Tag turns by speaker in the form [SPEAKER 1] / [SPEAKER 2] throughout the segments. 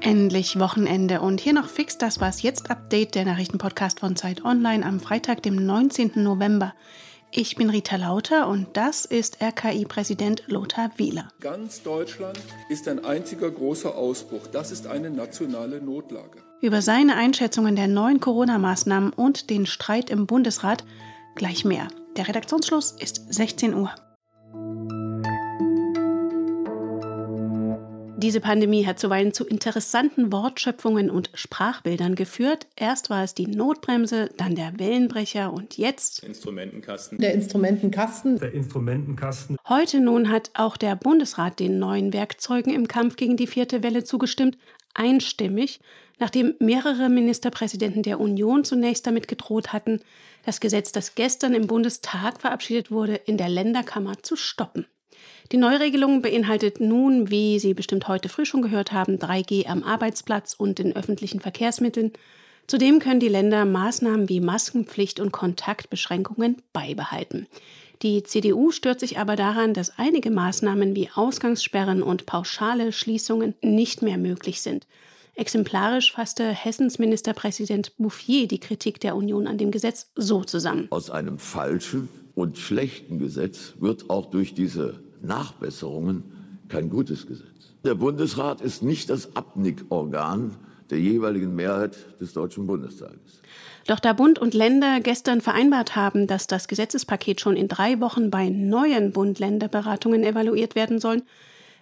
[SPEAKER 1] Endlich Wochenende und hier noch fix das was jetzt Update der Nachrichtenpodcast von Zeit Online am Freitag, dem 19. November. Ich bin Rita Lauter und das ist RKI-Präsident Lothar Wieler.
[SPEAKER 2] Ganz Deutschland ist ein einziger großer Ausbruch. Das ist eine nationale Notlage.
[SPEAKER 1] Über seine Einschätzungen der neuen Corona-Maßnahmen und den Streit im Bundesrat gleich mehr. Der Redaktionsschluss ist 16 Uhr. Diese Pandemie hat zuweilen zu interessanten Wortschöpfungen und Sprachbildern geführt. Erst war es die Notbremse, dann der Wellenbrecher und jetzt
[SPEAKER 3] Instrumentenkasten.
[SPEAKER 4] Der Instrumentenkasten.
[SPEAKER 3] Der Instrumentenkasten.
[SPEAKER 1] Heute nun hat auch der Bundesrat den neuen Werkzeugen im Kampf gegen die vierte Welle zugestimmt, einstimmig, nachdem mehrere Ministerpräsidenten der Union zunächst damit gedroht hatten, das Gesetz, das gestern im Bundestag verabschiedet wurde, in der Länderkammer zu stoppen. Die Neuregelung beinhaltet nun, wie Sie bestimmt heute früh schon gehört haben, 3G am Arbeitsplatz und in öffentlichen Verkehrsmitteln. Zudem können die Länder Maßnahmen wie Maskenpflicht und Kontaktbeschränkungen beibehalten. Die CDU stört sich aber daran, dass einige Maßnahmen wie Ausgangssperren und pauschale Schließungen nicht mehr möglich sind. Exemplarisch fasste Hessens Ministerpräsident Bouffier die Kritik der Union an dem Gesetz so zusammen.
[SPEAKER 5] Aus einem falschen und schlechten Gesetz wird auch durch diese Nachbesserungen kein gutes Gesetz. Der Bundesrat ist nicht das Abnickorgan der jeweiligen Mehrheit des Deutschen Bundestages.
[SPEAKER 1] Doch da Bund und Länder gestern vereinbart haben, dass das Gesetzespaket schon in drei Wochen bei neuen Bund-Länder-Beratungen evaluiert werden soll,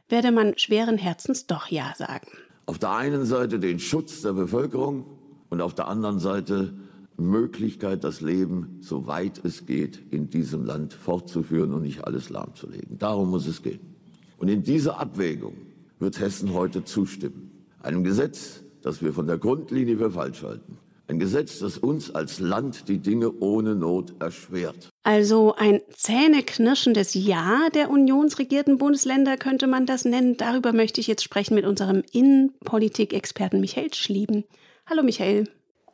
[SPEAKER 1] werde man schweren Herzens doch Ja sagen.
[SPEAKER 5] Auf der einen Seite den Schutz der Bevölkerung und auf der anderen Seite Möglichkeit, das Leben, soweit es geht, in diesem Land fortzuführen und nicht alles lahmzulegen. Darum muss es gehen. Und in dieser Abwägung wird Hessen heute zustimmen. Einem Gesetz, das wir von der Grundlinie für falsch halten. Ein Gesetz, das uns als Land die Dinge ohne Not erschwert.
[SPEAKER 1] Also ein zähneknirschendes Ja der unionsregierten Bundesländer könnte man das nennen. Darüber möchte ich jetzt sprechen mit unserem Innenpolitik-Experten Michael Schlieben. Hallo Michael.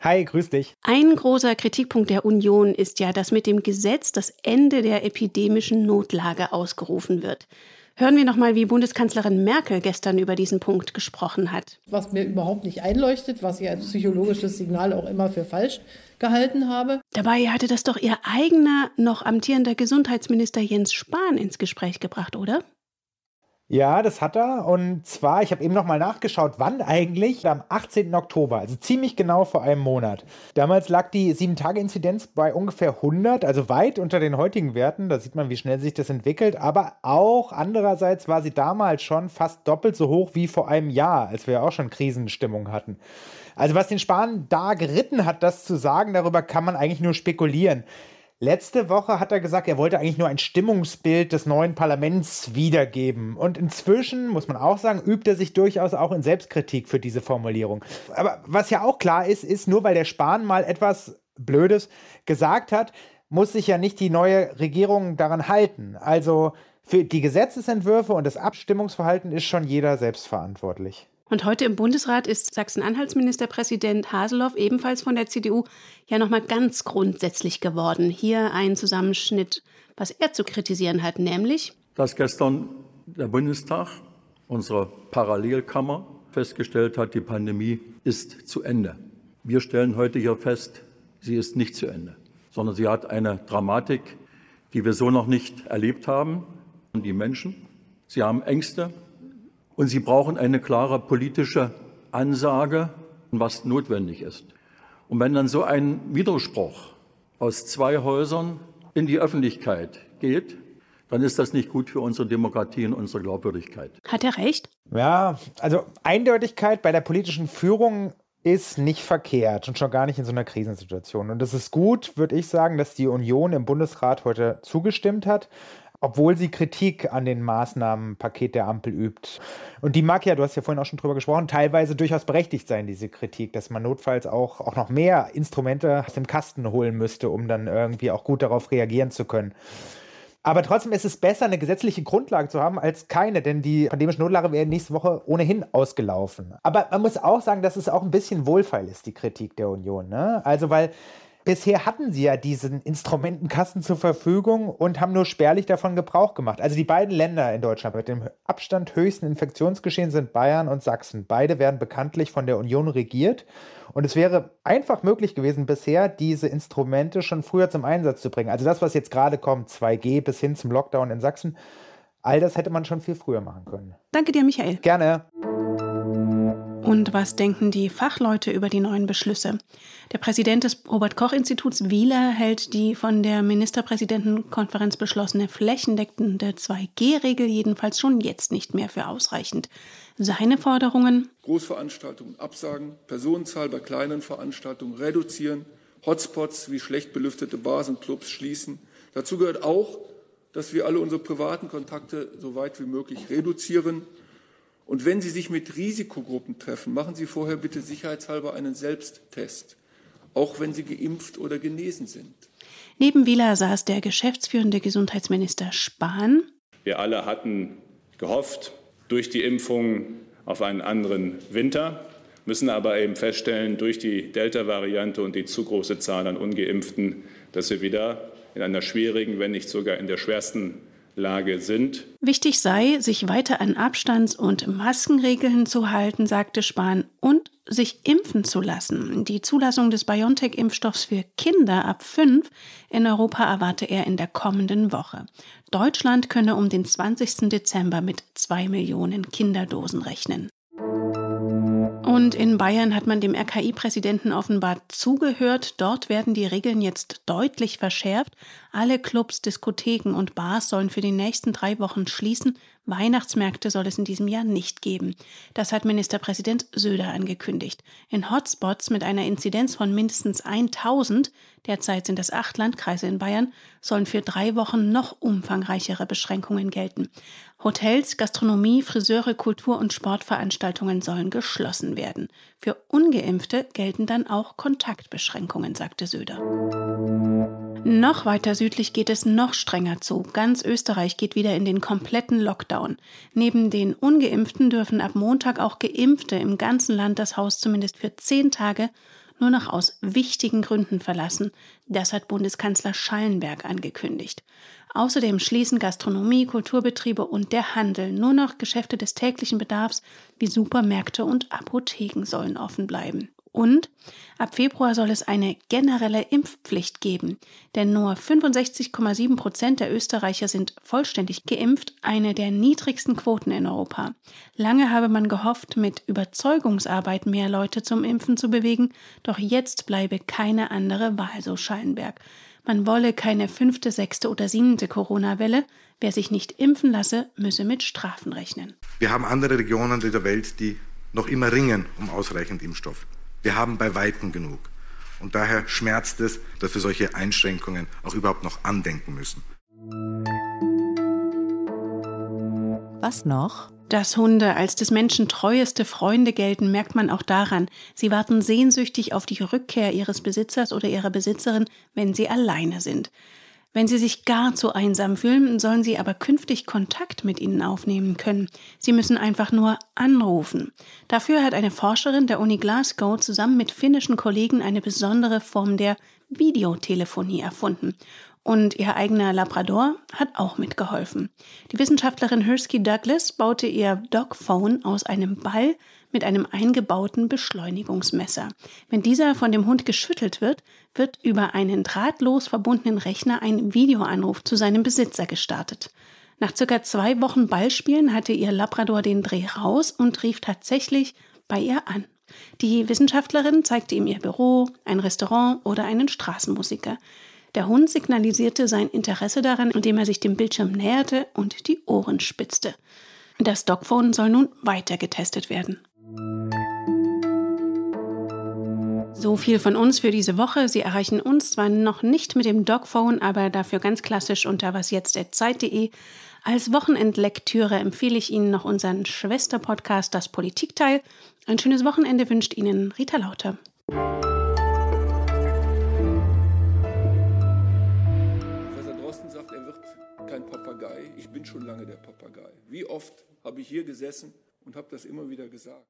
[SPEAKER 6] Hi, grüß dich.
[SPEAKER 1] Ein großer Kritikpunkt der Union ist ja, dass mit dem Gesetz das Ende der epidemischen Notlage ausgerufen wird. Hören wir nochmal, wie Bundeskanzlerin Merkel gestern über diesen Punkt gesprochen hat.
[SPEAKER 4] Was mir überhaupt nicht einleuchtet, was ich als psychologisches Signal auch immer für falsch gehalten habe.
[SPEAKER 1] Dabei hatte das doch ihr eigener, noch amtierender Gesundheitsminister Jens Spahn ins Gespräch gebracht, oder?
[SPEAKER 6] Ja, das hat er. Und zwar, ich habe eben nochmal nachgeschaut, wann eigentlich? Am 18. Oktober, also ziemlich genau vor einem Monat. Damals lag die 7-Tage-Inzidenz bei ungefähr 100, also weit unter den heutigen Werten. Da sieht man, wie schnell sich das entwickelt. Aber auch andererseits war sie damals schon fast doppelt so hoch wie vor einem Jahr, als wir auch schon Krisenstimmung hatten. Also was den Spahn da geritten hat, das zu sagen, darüber kann man eigentlich nur spekulieren. Letzte Woche hat er gesagt, er wollte eigentlich nur ein Stimmungsbild des neuen Parlaments wiedergeben. Und inzwischen, muss man auch sagen, übt er sich durchaus auch in Selbstkritik für diese Formulierung. Aber was ja auch klar ist, ist, nur weil der Spahn mal etwas Blödes gesagt hat, muss sich ja nicht die neue Regierung daran halten. Also für die Gesetzesentwürfe und das Abstimmungsverhalten ist schon jeder selbstverantwortlich.
[SPEAKER 1] Und heute im Bundesrat ist Sachsen-Anhalts Ministerpräsident Haseloff ebenfalls von der CDU ja nochmal ganz grundsätzlich geworden. Hier ein Zusammenschnitt, was er zu kritisieren hat, nämlich,
[SPEAKER 2] dass gestern der Bundestag, unsere Parallelkammer, festgestellt hat, die Pandemie ist zu Ende. Wir stellen heute hier fest, sie ist nicht zu Ende, sondern sie hat eine Dramatik, die wir so noch nicht erlebt haben. Und die Menschen, sie haben Ängste, und sie brauchen eine klare politische Ansage, was notwendig ist. Und wenn dann so ein Widerspruch aus zwei Häusern in die Öffentlichkeit geht, dann ist das nicht gut für unsere Demokratie und unsere Glaubwürdigkeit.
[SPEAKER 1] Hat er recht?
[SPEAKER 6] Ja, also Eindeutigkeit bei der politischen Führung ist nicht verkehrt und schon gar nicht in so einer Krisensituation. Und es ist gut, würde ich sagen, dass die Union im Bundesrat heute zugestimmt hat obwohl sie Kritik an den Maßnahmenpaket der Ampel übt. Und die mag ja, du hast ja vorhin auch schon drüber gesprochen, teilweise durchaus berechtigt sein, diese Kritik, dass man notfalls auch, auch noch mehr Instrumente aus dem Kasten holen müsste, um dann irgendwie auch gut darauf reagieren zu können. Aber trotzdem ist es besser, eine gesetzliche Grundlage zu haben, als keine, denn die pandemische Notlage wäre nächste Woche ohnehin ausgelaufen. Aber man muss auch sagen, dass es auch ein bisschen wohlfeil ist, die Kritik der Union. Ne? Also, weil Bisher hatten sie ja diesen Instrumentenkasten zur Verfügung und haben nur spärlich davon Gebrauch gemacht. Also die beiden Länder in Deutschland mit dem Abstand höchsten Infektionsgeschehen sind Bayern und Sachsen. Beide werden bekanntlich von der Union regiert. Und es wäre einfach möglich gewesen, bisher diese Instrumente schon früher zum Einsatz zu bringen. Also das, was jetzt gerade kommt, 2G bis hin zum Lockdown in Sachsen, all das hätte man schon viel früher machen können.
[SPEAKER 1] Danke dir, Michael.
[SPEAKER 6] Gerne.
[SPEAKER 1] Und was denken die Fachleute über die neuen Beschlüsse? Der Präsident des Robert Koch Instituts Wieler hält die von der Ministerpräsidentenkonferenz beschlossene flächendeckende 2G-Regel jedenfalls schon jetzt nicht mehr für ausreichend. Seine Forderungen
[SPEAKER 7] Großveranstaltungen absagen, Personenzahl bei kleinen Veranstaltungen reduzieren, Hotspots wie schlecht belüftete Bars und Clubs schließen. Dazu gehört auch, dass wir alle unsere privaten Kontakte so weit wie möglich reduzieren und wenn Sie sich mit Risikogruppen treffen, machen Sie vorher bitte sicherheitshalber einen Selbsttest, auch wenn Sie geimpft oder genesen sind.
[SPEAKER 1] Neben Wieler saß der geschäftsführende Gesundheitsminister Spahn.
[SPEAKER 3] Wir alle hatten gehofft, durch die Impfung auf einen anderen Winter, müssen aber eben feststellen, durch die Delta-Variante und die zu große Zahl an ungeimpften, dass wir wieder in einer schwierigen, wenn nicht sogar in der schwersten Lage sind.
[SPEAKER 1] Wichtig sei, sich weiter an Abstands- und Maskenregeln zu halten, sagte Spahn, und sich impfen zu lassen. Die Zulassung des BioNTech-Impfstoffs für Kinder ab fünf in Europa erwarte er in der kommenden Woche. Deutschland könne um den 20. Dezember mit zwei Millionen Kinderdosen rechnen. Und in Bayern hat man dem RKI-Präsidenten offenbar zugehört. Dort werden die Regeln jetzt deutlich verschärft. Alle Clubs, Diskotheken und Bars sollen für die nächsten drei Wochen schließen. Weihnachtsmärkte soll es in diesem Jahr nicht geben. Das hat Ministerpräsident Söder angekündigt. In Hotspots mit einer Inzidenz von mindestens 1000, derzeit sind es acht Landkreise in Bayern, sollen für drei Wochen noch umfangreichere Beschränkungen gelten. Hotels, Gastronomie, Friseure, Kultur- und Sportveranstaltungen sollen geschlossen werden. Für ungeimpfte gelten dann auch Kontaktbeschränkungen, sagte Söder. Noch weiter südlich geht es noch strenger zu. Ganz Österreich geht wieder in den kompletten Lockdown. Neben den ungeimpften dürfen ab Montag auch geimpfte im ganzen Land das Haus zumindest für zehn Tage nur noch aus wichtigen Gründen verlassen. Das hat Bundeskanzler Schallenberg angekündigt. Außerdem schließen Gastronomie, Kulturbetriebe und der Handel. Nur noch Geschäfte des täglichen Bedarfs wie Supermärkte und Apotheken sollen offen bleiben. Und ab Februar soll es eine generelle Impfpflicht geben, denn nur 65,7 Prozent der Österreicher sind vollständig geimpft, eine der niedrigsten Quoten in Europa. Lange habe man gehofft, mit Überzeugungsarbeit mehr Leute zum Impfen zu bewegen, doch jetzt bleibe keine andere Wahl, so Schallenberg. Man wolle keine fünfte, sechste oder siebente Corona-Welle. Wer sich nicht impfen lasse, müsse mit Strafen rechnen.
[SPEAKER 8] Wir haben andere Regionen der Welt, die noch immer ringen um ausreichend Impfstoff. Wir haben bei Weitem genug. Und daher schmerzt es, dass wir solche Einschränkungen auch überhaupt noch andenken müssen.
[SPEAKER 9] Was noch?
[SPEAKER 1] Dass Hunde als des Menschen treueste Freunde gelten, merkt man auch daran. Sie warten sehnsüchtig auf die Rückkehr ihres Besitzers oder ihrer Besitzerin, wenn sie alleine sind. Wenn sie sich gar zu einsam fühlen, sollen sie aber künftig Kontakt mit ihnen aufnehmen können. Sie müssen einfach nur anrufen. Dafür hat eine Forscherin der Uni Glasgow zusammen mit finnischen Kollegen eine besondere Form der Videotelefonie erfunden. Und ihr eigener Labrador hat auch mitgeholfen. Die Wissenschaftlerin Hirsky Douglas baute ihr Dogphone aus einem Ball mit einem eingebauten Beschleunigungsmesser. Wenn dieser von dem Hund geschüttelt wird, wird über einen drahtlos verbundenen Rechner ein Videoanruf zu seinem Besitzer gestartet. Nach circa zwei Wochen Ballspielen hatte ihr Labrador den Dreh raus und rief tatsächlich bei ihr an. Die Wissenschaftlerin zeigte ihm ihr Büro, ein Restaurant oder einen Straßenmusiker. Der Hund signalisierte sein Interesse daran, indem er sich dem Bildschirm näherte und die Ohren spitzte. Das Dogphone soll nun weiter getestet werden. So viel von uns für diese Woche. Sie erreichen uns zwar noch nicht mit dem Dogphone, aber dafür ganz klassisch unter wasjetzt.zeit.de. Als Wochenendlektüre empfehle ich Ihnen noch unseren Schwesterpodcast Das Politikteil. Ein schönes Wochenende wünscht Ihnen Rita Lauter.
[SPEAKER 7] kein Papagei, ich bin schon lange der Papagei. Wie oft habe ich hier gesessen und habe das immer wieder gesagt.